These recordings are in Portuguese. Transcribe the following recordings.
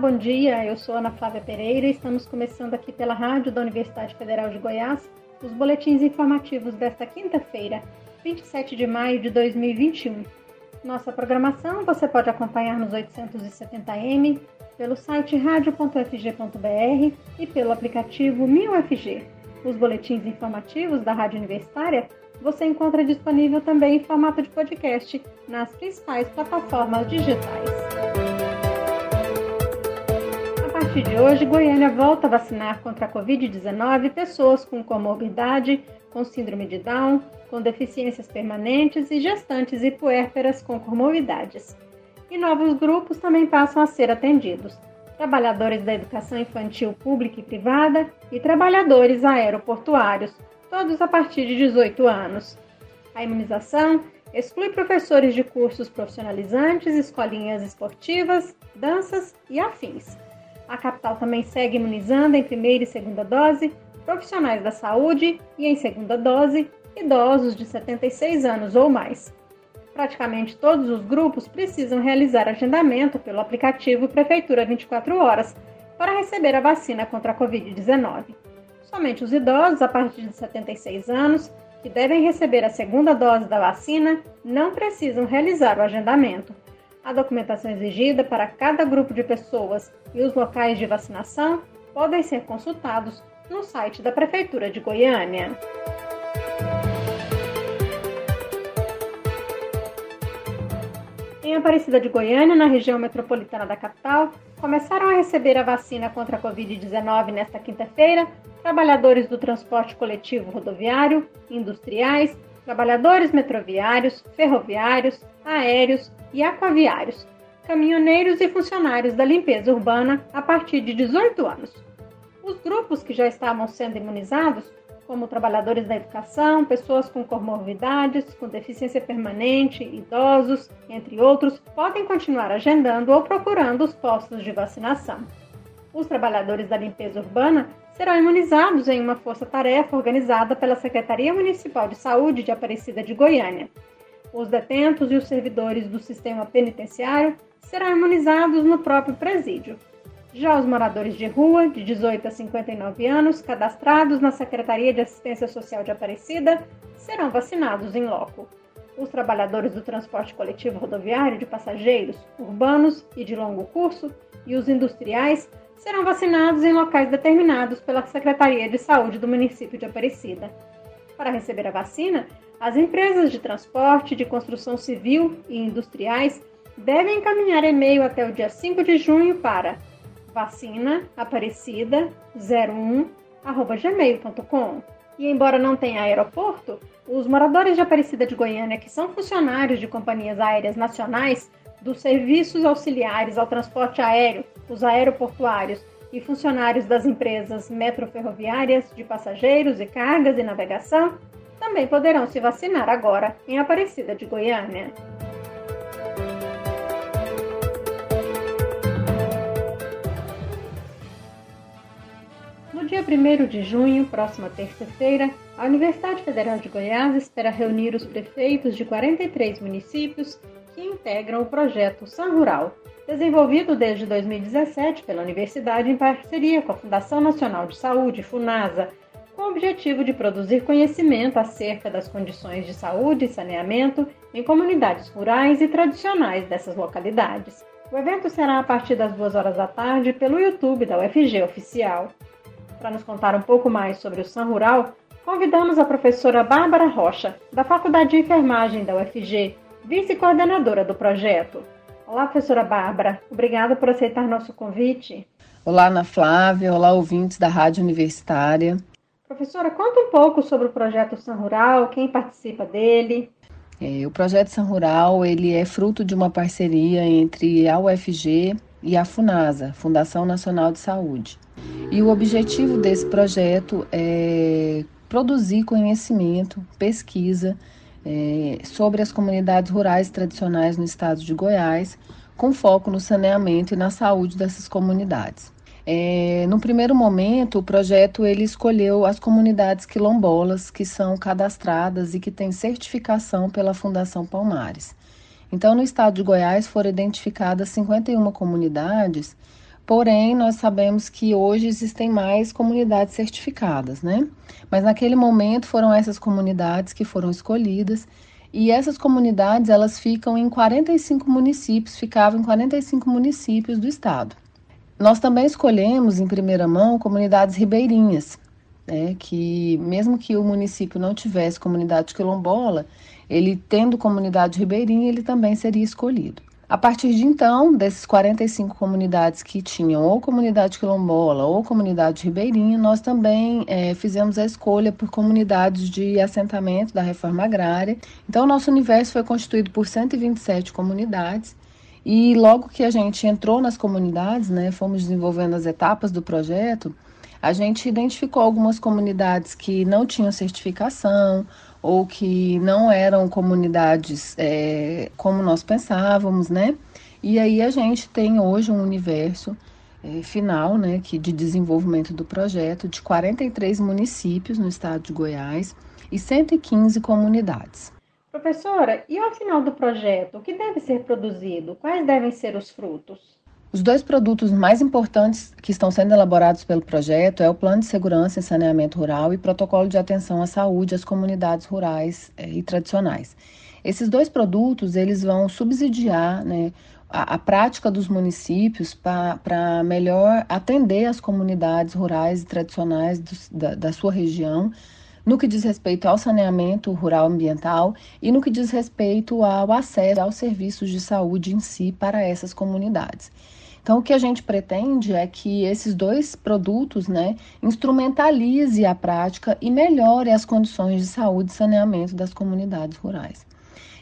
Bom dia. Eu sou Ana Flávia Pereira e estamos começando aqui pela Rádio da Universidade Federal de Goiás os boletins informativos desta quinta-feira, 27 de maio de 2021. Nossa programação você pode acompanhar nos 870m, pelo site radio.fg.br e pelo aplicativo 1000FG. Os boletins informativos da Rádio Universitária você encontra disponível também em formato de podcast nas principais plataformas digitais. Partir de hoje, Goiânia volta a vacinar contra a Covid-19 pessoas com comorbidade, com síndrome de Down, com deficiências permanentes e gestantes e puérperas com comorbidades. E novos grupos também passam a ser atendidos: trabalhadores da educação infantil pública e privada e trabalhadores aeroportuários, todos a partir de 18 anos. A imunização exclui professores de cursos profissionalizantes, escolinhas esportivas, danças e afins. A capital também segue imunizando em primeira e segunda dose profissionais da saúde e em segunda dose idosos de 76 anos ou mais. Praticamente todos os grupos precisam realizar agendamento pelo aplicativo Prefeitura 24 Horas para receber a vacina contra a Covid-19. Somente os idosos a partir de 76 anos que devem receber a segunda dose da vacina não precisam realizar o agendamento. A documentação exigida para cada grupo de pessoas e os locais de vacinação podem ser consultados no site da Prefeitura de Goiânia. Em Aparecida de Goiânia, na região metropolitana da capital, começaram a receber a vacina contra a Covid-19 nesta quinta-feira trabalhadores do transporte coletivo rodoviário, industriais, trabalhadores metroviários, ferroviários, aéreos e aquaviários, caminhoneiros e funcionários da limpeza urbana a partir de 18 anos. Os grupos que já estavam sendo imunizados, como trabalhadores da educação, pessoas com comorbidades, com deficiência permanente, idosos, entre outros, podem continuar agendando ou procurando os postos de vacinação. Os trabalhadores da limpeza urbana serão imunizados em uma força-tarefa organizada pela Secretaria Municipal de Saúde de Aparecida de Goiânia. Os detentos e os servidores do sistema penitenciário serão imunizados no próprio presídio. Já os moradores de rua, de 18 a 59 anos, cadastrados na Secretaria de Assistência Social de Aparecida, serão vacinados em loco. Os trabalhadores do transporte coletivo rodoviário de passageiros, urbanos e de longo curso e os industriais serão vacinados em locais determinados pela Secretaria de Saúde do município de Aparecida. Para receber a vacina, as empresas de transporte, de construção civil e industriais devem encaminhar e-mail até o dia 5 de junho para vacinaaparecida01@gmail.com. E embora não tenha aeroporto, os moradores de Aparecida de Goiânia que são funcionários de companhias aéreas nacionais dos serviços auxiliares ao transporte aéreo, os aeroportuários e funcionários das empresas metroferroviárias de passageiros e cargas e navegação também poderão se vacinar agora em Aparecida de Goiânia. No dia 1 de junho, próxima terça-feira, a Universidade Federal de Goiás espera reunir os prefeitos de 43 municípios que integram o projeto San Rural, desenvolvido desde 2017 pela Universidade em parceria com a Fundação Nacional de Saúde, FUNASA, com o objetivo de produzir conhecimento acerca das condições de saúde e saneamento em comunidades rurais e tradicionais dessas localidades. O evento será a partir das duas horas da tarde pelo YouTube da UFG Oficial. Para nos contar um pouco mais sobre o San Rural, convidamos a professora Bárbara Rocha, da Faculdade de Enfermagem da UFG, vice-coordenadora do projeto. Olá, professora Bárbara. Obrigada por aceitar nosso convite. Olá, Ana Flávia. Olá, ouvintes da Rádio Universitária. Professora, conta um pouco sobre o projeto San Rural, quem participa dele. É, o projeto San Rural ele é fruto de uma parceria entre a UFG e a FUNASA, Fundação Nacional de Saúde. E o objetivo desse projeto é produzir conhecimento, pesquisa é, sobre as comunidades rurais tradicionais no estado de Goiás, com foco no saneamento e na saúde dessas comunidades. É, no primeiro momento, o projeto ele escolheu as comunidades quilombolas que são cadastradas e que têm certificação pela Fundação Palmares. Então, no estado de Goiás foram identificadas 51 comunidades Porém, nós sabemos que hoje existem mais comunidades certificadas, né? Mas naquele momento foram essas comunidades que foram escolhidas e essas comunidades elas ficam em 45 municípios, ficavam em 45 municípios do estado. Nós também escolhemos em primeira mão comunidades ribeirinhas, né, que mesmo que o município não tivesse comunidade quilombola, ele tendo comunidade ribeirinha, ele também seria escolhido. A partir de então, desses 45 comunidades que tinham ou comunidade quilombola ou comunidade ribeirinha, nós também é, fizemos a escolha por comunidades de assentamento da reforma agrária. Então, nosso universo foi constituído por 127 comunidades. E logo que a gente entrou nas comunidades, né, fomos desenvolvendo as etapas do projeto, a gente identificou algumas comunidades que não tinham certificação, ou que não eram comunidades é, como nós pensávamos, né? E aí a gente tem hoje um universo é, final, né, que de desenvolvimento do projeto de 43 municípios no estado de Goiás e 115 comunidades. Professora, e ao final do projeto, o que deve ser produzido? Quais devem ser os frutos? Os dois produtos mais importantes que estão sendo elaborados pelo projeto é o Plano de Segurança em Saneamento Rural e Protocolo de Atenção à Saúde às Comunidades Rurais eh, e Tradicionais. Esses dois produtos eles vão subsidiar né, a, a prática dos municípios para melhor atender as comunidades rurais e tradicionais do, da, da sua região no que diz respeito ao saneamento rural ambiental e no que diz respeito ao acesso aos serviços de saúde em si para essas comunidades. Então, o que a gente pretende é que esses dois produtos, né, instrumentalize a prática e melhore as condições de saúde e saneamento das comunidades rurais.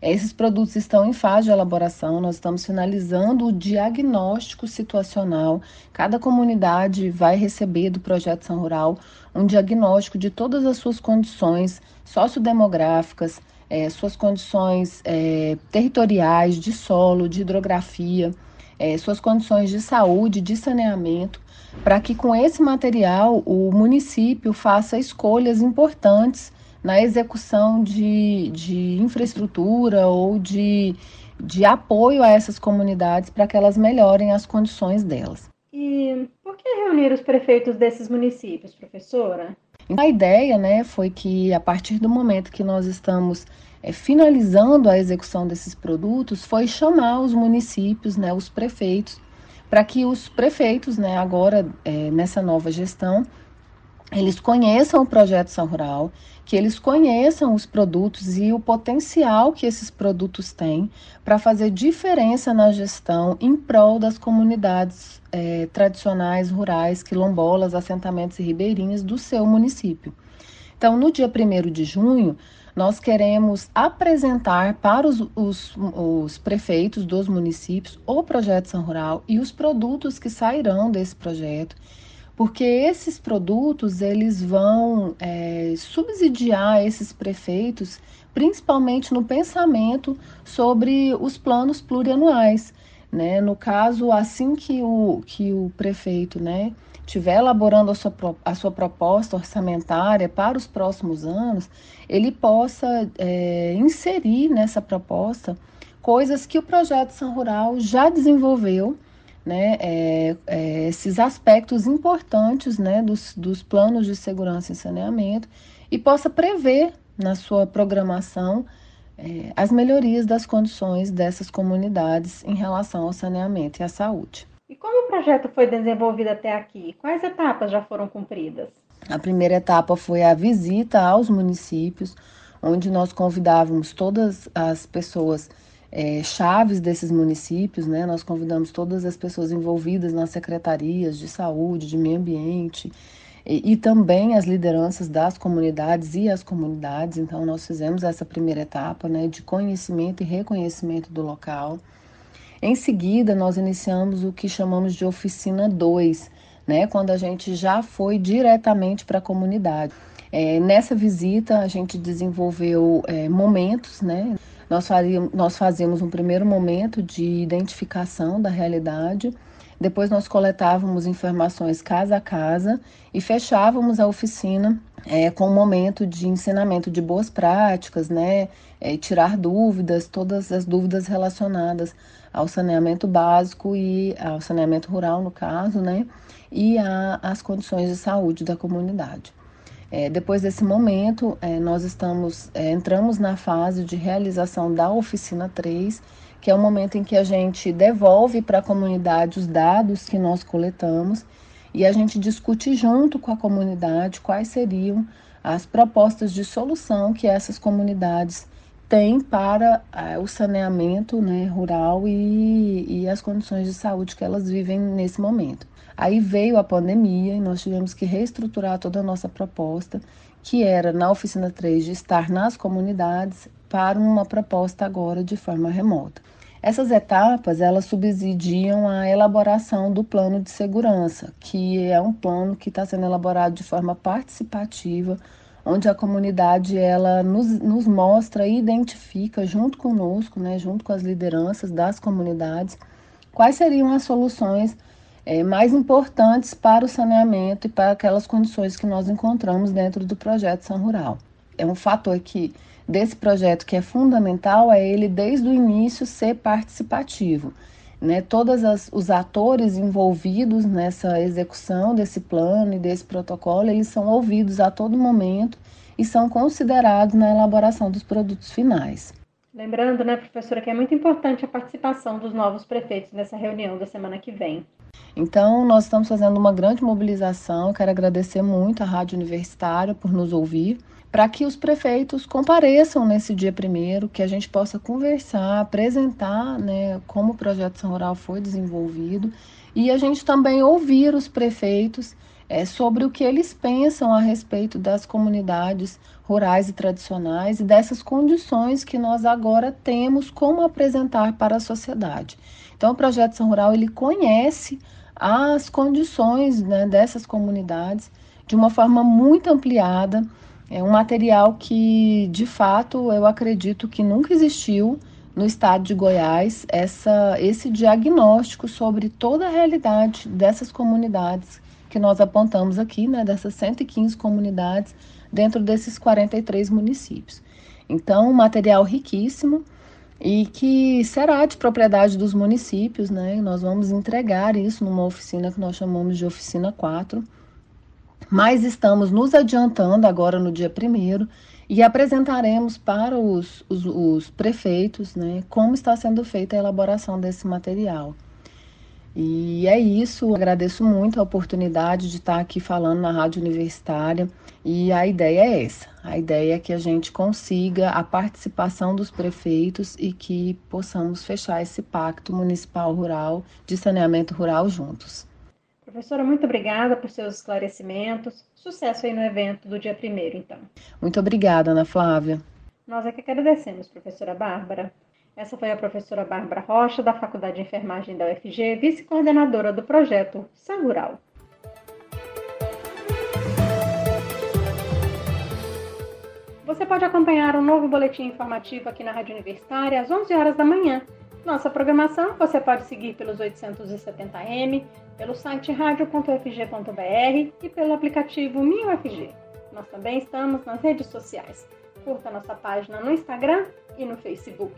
Esses produtos estão em fase de elaboração, nós estamos finalizando o diagnóstico situacional. Cada comunidade vai receber do Projeto São Rural um diagnóstico de todas as suas condições sociodemográficas, eh, suas condições eh, territoriais, de solo, de hidrografia é, suas condições de saúde, de saneamento, para que com esse material o município faça escolhas importantes na execução de, de infraestrutura ou de, de apoio a essas comunidades para que elas melhorem as condições delas. E por que reunir os prefeitos desses municípios, professora? A ideia né, foi que a partir do momento que nós estamos é, finalizando a execução desses produtos, foi chamar os municípios, né, os prefeitos, para que os prefeitos, né, agora é, nessa nova gestão, eles conheçam o projeto São Rural, que eles conheçam os produtos e o potencial que esses produtos têm para fazer diferença na gestão em prol das comunidades é, tradicionais, rurais, quilombolas, assentamentos e ribeirinhas do seu município. Então, no dia 1 de junho, nós queremos apresentar para os, os, os, prefeitos dos municípios o projeto São Rural e os produtos que sairão desse projeto, porque esses produtos eles vão é, subsidiar esses prefeitos, principalmente no pensamento sobre os planos plurianuais. Né? No caso, assim que o, que o prefeito né, estiver elaborando a sua, a sua proposta orçamentária para os próximos anos, ele possa é, inserir nessa proposta coisas que o projeto São Rural já desenvolveu, né, é, é, esses aspectos importantes né, dos, dos planos de segurança e saneamento e possa prever na sua programação é, as melhorias das condições dessas comunidades em relação ao saneamento e à saúde. E como o projeto foi desenvolvido até aqui? Quais etapas já foram cumpridas? A primeira etapa foi a visita aos municípios, onde nós convidávamos todas as pessoas é, chaves desses municípios, né? Nós convidamos todas as pessoas envolvidas nas secretarias de saúde, de meio ambiente e, e, também as lideranças das comunidades e as comunidades. Então, nós fizemos essa primeira etapa, né, de conhecimento e reconhecimento do local. Em seguida, nós iniciamos o que chamamos de oficina 2, né, quando a gente já foi diretamente para a comunidade. É, nessa visita, a gente desenvolveu é, momentos, né? Nós, faríamos, nós fazíamos um primeiro momento de identificação da realidade, depois nós coletávamos informações casa a casa e fechávamos a oficina é, com um momento de ensinamento de boas práticas, né? É, tirar dúvidas, todas as dúvidas relacionadas ao saneamento básico e ao saneamento rural, no caso, né? E às condições de saúde da comunidade. É, depois desse momento, é, nós estamos é, entramos na fase de realização da oficina 3, que é o momento em que a gente devolve para a comunidade os dados que nós coletamos e a gente discute junto com a comunidade quais seriam as propostas de solução que essas comunidades têm para uh, o saneamento né, rural e, e as condições de saúde que elas vivem nesse momento. Aí veio a pandemia e nós tivemos que reestruturar toda a nossa proposta, que era na oficina 3 de estar nas comunidades, para uma proposta agora de forma remota. Essas etapas, elas subsidiam a elaboração do plano de segurança, que é um plano que está sendo elaborado de forma participativa, onde a comunidade ela nos, nos mostra e identifica junto conosco, né, junto com as lideranças das comunidades, quais seriam as soluções é, mais importantes para o saneamento e para aquelas condições que nós encontramos dentro do projeto São Rural. É um fator que desse projeto que é fundamental é ele desde o início ser participativo. Né, todos os atores envolvidos nessa execução desse plano e desse protocolo, eles são ouvidos a todo momento e são considerados na elaboração dos produtos finais. Lembrando, né, professora, que é muito importante a participação dos novos prefeitos nessa reunião da semana que vem. Então, nós estamos fazendo uma grande mobilização. Quero agradecer muito à Rádio Universitária por nos ouvir para que os prefeitos compareçam nesse dia primeiro, que a gente possa conversar, apresentar né, como o projeto São Rural foi desenvolvido e a gente também ouvir os prefeitos é, sobre o que eles pensam a respeito das comunidades rurais e tradicionais e dessas condições que nós agora temos como apresentar para a sociedade. Então, o projeto São Rural ele conhece as condições né, dessas comunidades de uma forma muito ampliada é um material que, de fato, eu acredito que nunca existiu no estado de Goiás essa, esse diagnóstico sobre toda a realidade dessas comunidades que nós apontamos aqui, né, dessas 115 comunidades dentro desses 43 municípios. Então, um material riquíssimo e que será de propriedade dos municípios, né? Nós vamos entregar isso numa oficina que nós chamamos de oficina 4 mas estamos nos adiantando agora no dia primeiro e apresentaremos para os, os, os, prefeitos né, como está sendo feita a elaboração desse material. E é isso, agradeço muito a oportunidade de estar aqui falando na Rádio Universitária. E a ideia é essa: a ideia é que a gente consiga a participação dos prefeitos e que possamos fechar esse pacto municipal rural de saneamento rural juntos. Professora, muito obrigada por seus esclarecimentos. Sucesso aí no evento do dia primeiro, então. Muito obrigada, Ana Flávia. Nós é que agradecemos, professora Bárbara. Essa foi a professora Bárbara Rocha, da Faculdade de Enfermagem da UFG, vice-coordenadora do projeto Sangural. Você pode acompanhar um novo boletim informativo aqui na Rádio Universitária às 11 horas da manhã nossa programação você pode seguir pelos 870m, pelo site radio.fg.br e pelo aplicativo MinUFG. Nós também estamos nas redes sociais. Curta nossa página no Instagram e no Facebook.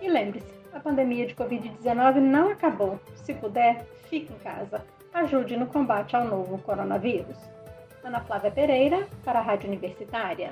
E lembre-se, a pandemia de Covid-19 não acabou. Se puder, fique em casa. Ajude no combate ao novo coronavírus. Ana Flávia Pereira, para a Rádio Universitária.